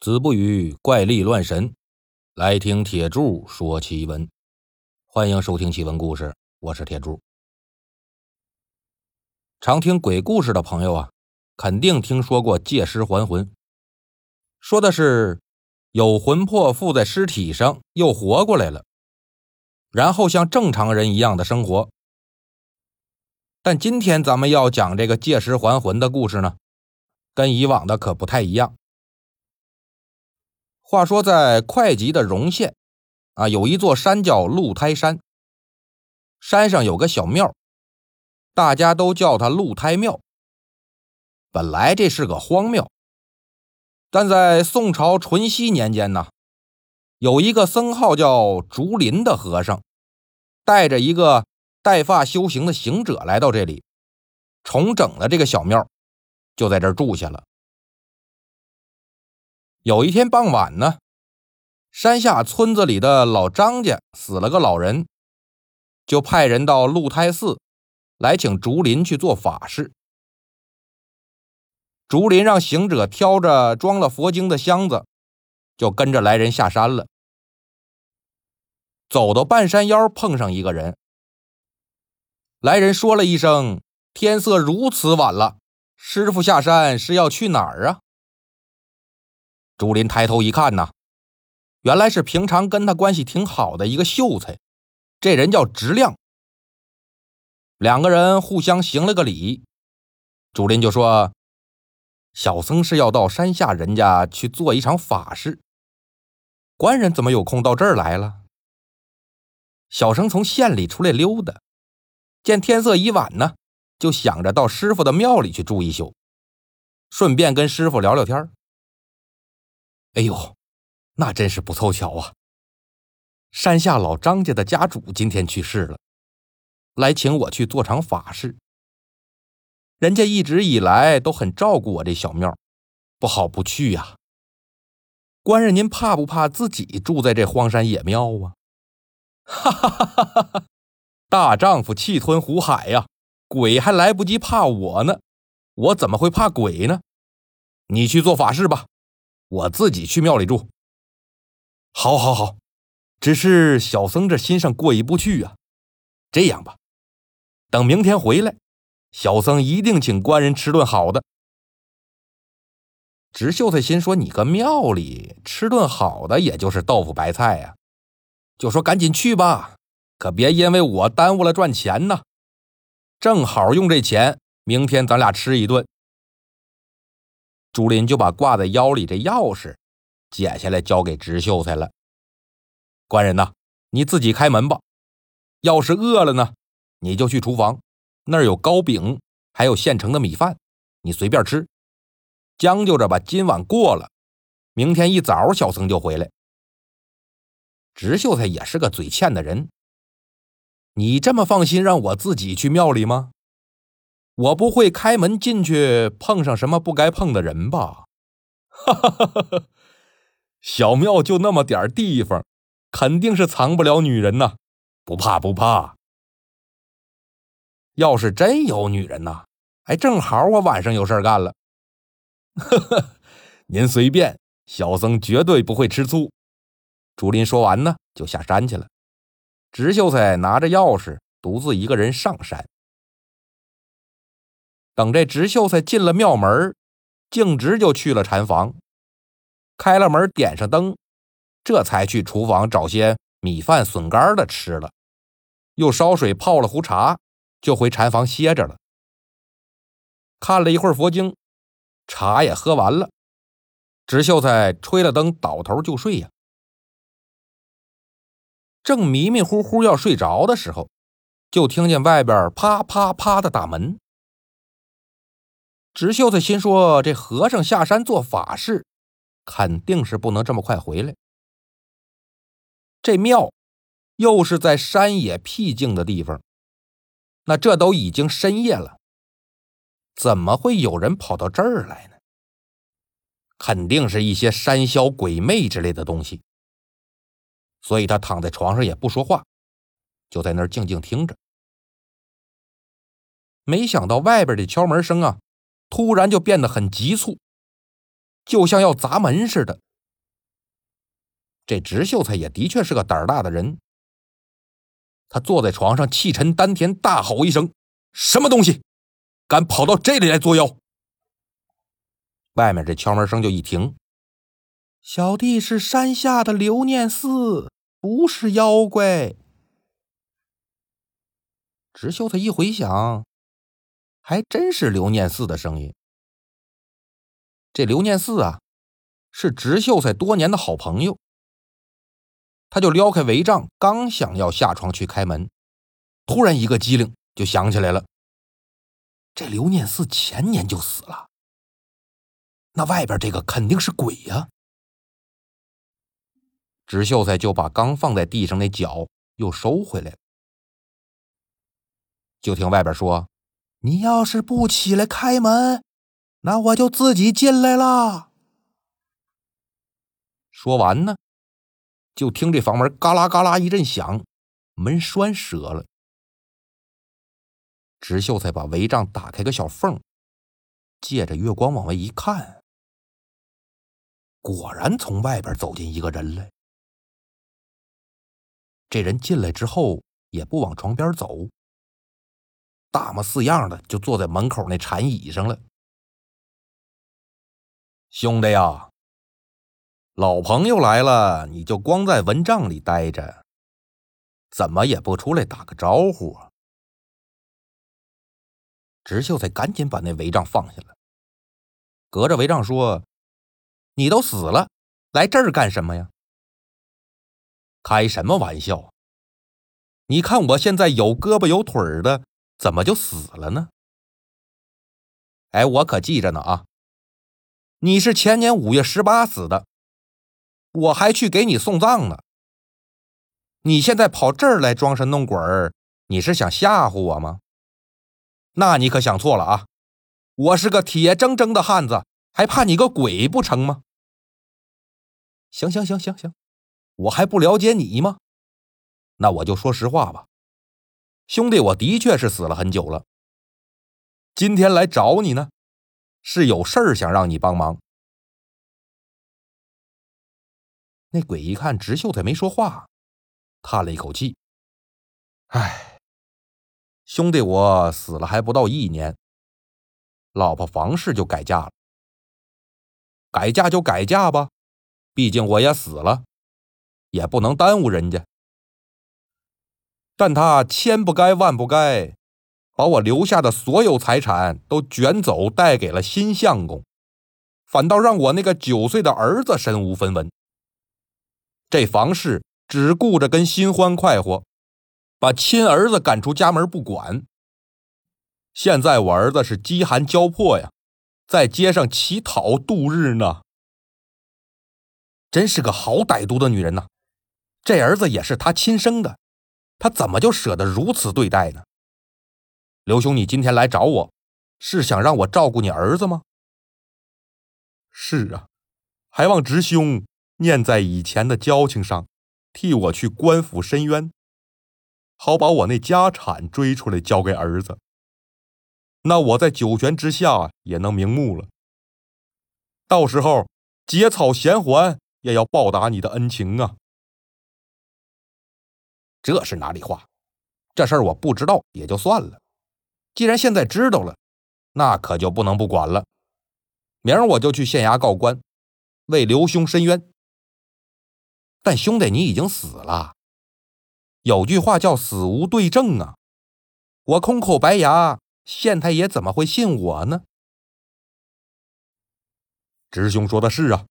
子不语怪力乱神，来听铁柱说奇闻。欢迎收听奇闻故事，我是铁柱。常听鬼故事的朋友啊，肯定听说过借尸还魂，说的是有魂魄附在尸体上又活过来了，然后像正常人一样的生活。但今天咱们要讲这个借尸还魂的故事呢，跟以往的可不太一样。话说，在会稽的荣县，啊，有一座山叫鹿胎山。山上有个小庙，大家都叫它鹿胎庙。本来这是个荒庙，但在宋朝淳熙年间呢，有一个僧号叫竹林的和尚，带着一个带发修行的行者来到这里，重整了这个小庙，就在这儿住下了。有一天傍晚呢，山下村子里的老张家死了个老人，就派人到鹿胎寺来请竹林去做法事。竹林让行者挑着装了佛经的箱子，就跟着来人下山了。走到半山腰，碰上一个人。来人说了一声：“天色如此晚了，师傅下山是要去哪儿啊？”朱林抬头一看呐，原来是平常跟他关系挺好的一个秀才，这人叫直亮。两个人互相行了个礼，朱林就说：“小僧是要到山下人家去做一场法事，官人怎么有空到这儿来了？”小僧从县里出来溜达，见天色已晚呢，就想着到师傅的庙里去住一宿，顺便跟师傅聊聊天哎呦，那真是不凑巧啊！山下老张家的家主今天去世了，来请我去做场法事。人家一直以来都很照顾我这小庙，不好不去呀。官人您怕不怕自己住在这荒山野庙啊？哈哈哈哈哈哈！大丈夫气吞虎海呀，鬼还来不及怕我呢，我怎么会怕鬼呢？你去做法事吧。我自己去庙里住。好，好，好，只是小僧这心上过意不去啊。这样吧，等明天回来，小僧一定请官人吃顿好的。直秀才心说：“你个庙里吃顿好的，也就是豆腐白菜呀。”就说：“赶紧去吧，可别因为我耽误了赚钱呢。正好用这钱，明天咱俩吃一顿。”朱林就把挂在腰里这钥匙解下来，交给直秀才了。官人呐，你自己开门吧。要是饿了呢，你就去厨房，那儿有糕饼，还有现成的米饭，你随便吃。将就着把今晚过了，明天一早小僧就回来。直秀才也是个嘴欠的人，你这么放心让我自己去庙里吗？我不会开门进去碰上什么不该碰的人吧？哈哈哈哈哈！小庙就那么点地方，肯定是藏不了女人呐。不怕不怕。要是真有女人呐，哎，正好我晚上有事干了。呵呵，您随便，小僧绝对不会吃醋。竹林说完呢，就下山去了。直秀才拿着钥匙，独自一个人上山。等这直秀才进了庙门，径直就去了禅房，开了门，点上灯，这才去厨房找些米饭、笋干的吃了，又烧水泡了壶茶，就回禅房歇着了。看了一会儿佛经，茶也喝完了，直秀才吹了灯，倒头就睡呀。正迷迷糊糊要睡着的时候，就听见外边啪啪啪的打门。直秀才心说：“这和尚下山做法事，肯定是不能这么快回来。这庙又是在山野僻静的地方，那这都已经深夜了，怎么会有人跑到这儿来呢？肯定是一些山魈鬼魅之类的东西。所以他躺在床上也不说话，就在那儿静静听着。没想到外边的敲门声啊！”突然就变得很急促，就像要砸门似的，这直秀才也的确是个胆儿大的人。他坐在床上，气沉丹田，大吼一声：“什么东西，敢跑到这里来作妖？”外面这敲门声就一停。小弟是山下的刘念四，不是妖怪。直秀才一回想，还真是刘念四的声音。这刘念四啊，是直秀才多年的好朋友。他就撩开帷帐，刚想要下床去开门，突然一个机灵，就想起来了：这刘念四前年就死了，那外边这个肯定是鬼呀！直秀才就把刚放在地上那脚又收回来了，就听外边说：“你要是不起来开门，那我就自己进来了。”说完呢。就听这房门嘎啦嘎啦一阵响，门栓折了。直秀才把帷帐打开个小缝，借着月光往外一看，果然从外边走进一个人来。这人进来之后也不往床边走，大模四样的就坐在门口那禅椅上了。兄弟呀！老朋友来了，你就光在蚊帐里待着，怎么也不出来打个招呼啊？直秀才赶紧把那帷帐放下了，隔着帷帐说：“你都死了，来这儿干什么呀？”开什么玩笑！你看我现在有胳膊有腿的，怎么就死了呢？哎，我可记着呢啊！你是前年五月十八死的。我还去给你送葬呢。你现在跑这儿来装神弄鬼，你是想吓唬我吗？那你可想错了啊！我是个铁铮铮的汉子，还怕你个鬼不成吗？行行行行行，我还不了解你吗？那我就说实话吧，兄弟，我的确是死了很久了。今天来找你呢，是有事儿想让你帮忙。那鬼一看直秀才没说话，叹了一口气：“哎，兄弟，我死了还不到一年，老婆房氏就改嫁了。改嫁就改嫁吧，毕竟我也死了，也不能耽误人家。但他千不该万不该，把我留下的所有财产都卷走，带给了新相公，反倒让我那个九岁的儿子身无分文。”这房氏只顾着跟新欢快活，把亲儿子赶出家门不管。现在我儿子是饥寒交迫呀，在街上乞讨度日呢。真是个好歹毒的女人呐！这儿子也是他亲生的，他怎么就舍得如此对待呢？刘兄，你今天来找我，是想让我照顾你儿子吗？是啊，还望侄兄。念在以前的交情上，替我去官府申冤，好把我那家产追出来交给儿子。那我在九泉之下也能瞑目了。到时候结草衔环，也要报答你的恩情啊！这是哪里话？这事儿我不知道也就算了，既然现在知道了，那可就不能不管了。明儿我就去县衙告官，为刘兄申冤。但兄弟，你已经死了。有句话叫“死无对证”啊，我空口白牙，县太爷怎么会信我呢？侄兄说的是啊。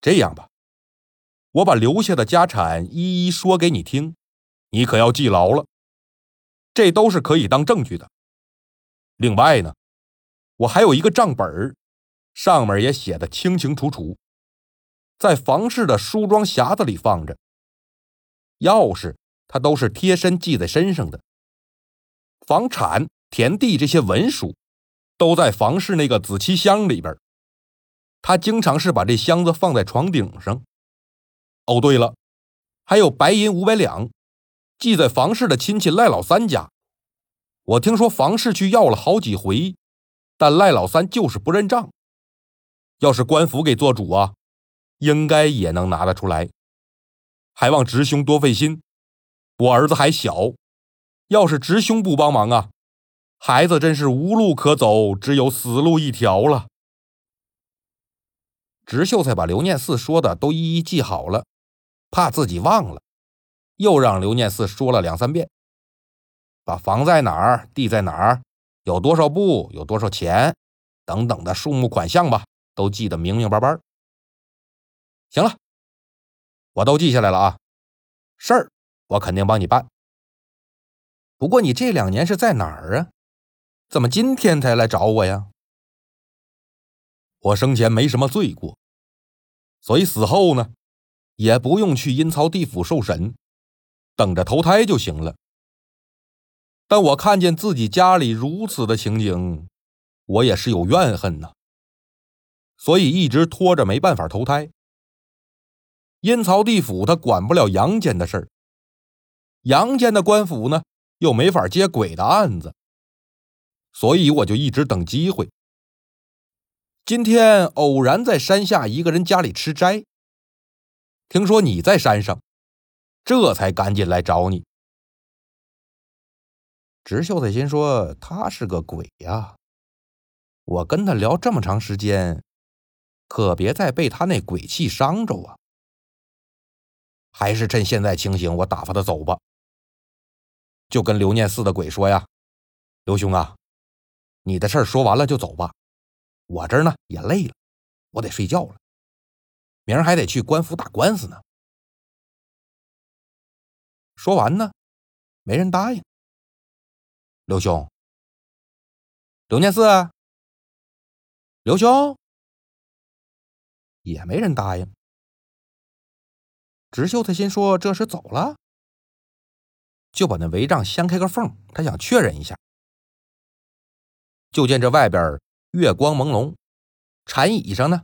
这样吧，我把留下的家产一一说给你听，你可要记牢了。这都是可以当证据的。另外呢，我还有一个账本上面也写的清清楚楚。在房氏的梳妆匣子里放着，钥匙他都是贴身系在身上的。房产、田地这些文书，都在房氏那个紫漆箱里边。他经常是把这箱子放在床顶上。哦，对了，还有白银五百两，寄在房氏的亲戚赖老三家。我听说房氏去要了好几回，但赖老三就是不认账。要是官府给做主啊！应该也能拿得出来。还望侄兄多费心。我儿子还小，要是侄兄不帮忙啊，孩子真是无路可走，只有死路一条了。直秀才把刘念四说的都一一记好了，怕自己忘了，又让刘念四说了两三遍，把房在哪儿，地在哪儿，有多少步，有多少钱，等等的数目款项吧，都记得明明白白。行了，我都记下来了啊，事儿。我肯定帮你办。不过你这两年是在哪儿啊？怎么今天才来找我呀？我生前没什么罪过，所以死后呢，也不用去阴曹地府受审，等着投胎就行了。但我看见自己家里如此的情景，我也是有怨恨呐，所以一直拖着没办法投胎。阴曹地府他管不了阳间的事儿。阳间的官府呢，又没法接鬼的案子，所以我就一直等机会。今天偶然在山下一个人家里吃斋，听说你在山上，这才赶紧来找你。直秀才心说：“他是个鬼呀，我跟他聊这么长时间，可别再被他那鬼气伤着啊！还是趁现在清醒，我打发他走吧。”就跟刘念四的鬼说呀：“刘兄啊，你的事儿说完了就走吧，我这儿呢也累了，我得睡觉了，明儿还得去官府打官司呢。”说完呢，没人答应。刘兄，刘念四，刘兄，也没人答应。直秀他心说：“这是走了。”就把那帷帐掀开个缝，他想确认一下。就见这外边月光朦胧，禅椅上呢，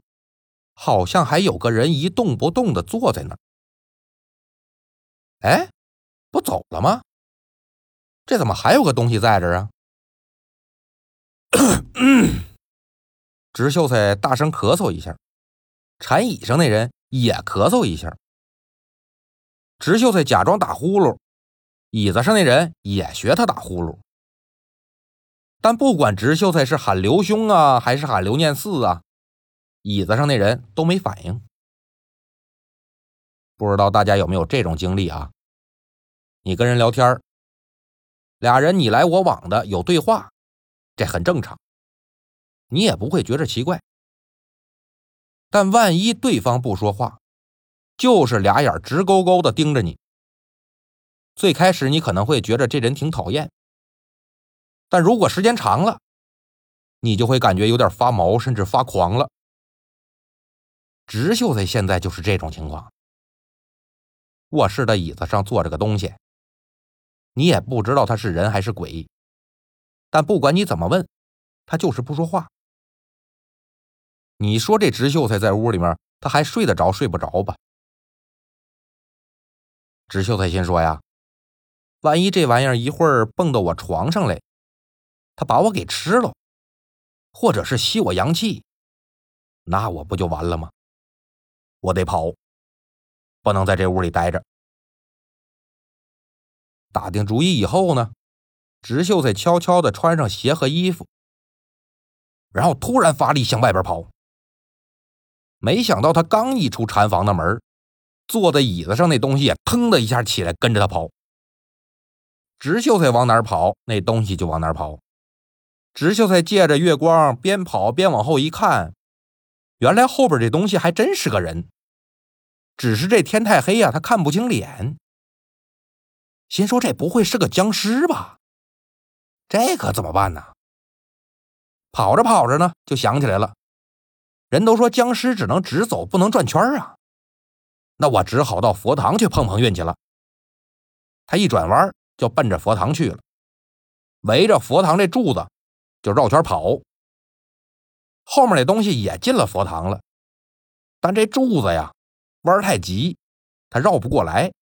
好像还有个人一动不动的坐在那儿。哎，不走了吗？这怎么还有个东西在这儿啊？直秀才大声咳嗽一下，禅椅上那人也咳嗽一下。直秀才假装打呼噜。椅子上那人也学他打呼噜，但不管直秀才是喊刘兄啊，还是喊刘念四啊，椅子上那人都没反应。不知道大家有没有这种经历啊？你跟人聊天俩人你来我往的有对话，这很正常，你也不会觉着奇怪。但万一对方不说话，就是俩眼直勾勾的盯着你。最开始你可能会觉得这人挺讨厌，但如果时间长了，你就会感觉有点发毛，甚至发狂了。直秀才现在就是这种情况。卧室的椅子上坐着个东西，你也不知道他是人还是鬼，但不管你怎么问，他就是不说话。你说这直秀才在屋里面，他还睡得着睡不着吧？直秀才心说呀。万一这玩意儿一会儿蹦到我床上来，他把我给吃了，或者是吸我阳气，那我不就完了吗？我得跑，不能在这屋里待着。打定主意以后呢，直秀才悄悄的穿上鞋和衣服，然后突然发力向外边跑。没想到他刚一出禅房的门，坐在椅子上那东西也腾的一下起来，跟着他跑。直秀才往哪儿跑，那东西就往哪儿跑。直秀才借着月光边跑边往后一看，原来后边这东西还真是个人，只是这天太黑呀，他看不清脸。心说这不会是个僵尸吧？这可怎么办呢？跑着跑着呢，就想起来了，人都说僵尸只能直走，不能转圈啊。那我只好到佛堂去碰碰运气了。他一转弯。就奔着佛堂去了，围着佛堂这柱子就绕圈跑。后面那东西也进了佛堂了，但这柱子呀弯太急，他绕不过来，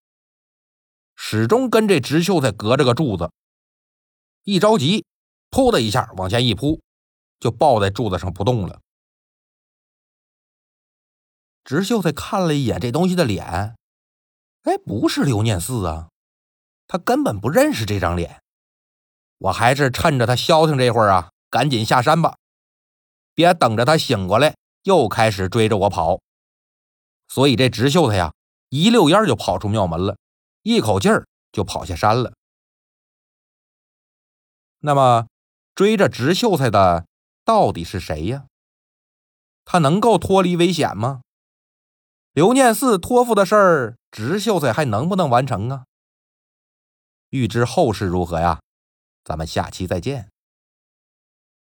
始终跟这直秀才隔着个柱子。一着急，噗的一下往前一扑，就抱在柱子上不动了。直秀才看了一眼这东西的脸，哎，不是刘念四啊，他根本不认识这张脸。我还是趁着他消停这会儿啊，赶紧下山吧，别等着他醒过来又开始追着我跑。所以这直秀才呀，一溜烟就跑出庙门了，一口气儿就跑下山了。那么，追着直秀才的到底是谁呀？他能够脱离危险吗？刘念四托付的事儿，直秀才还能不能完成啊？欲知后事如何呀？咱们下期再见。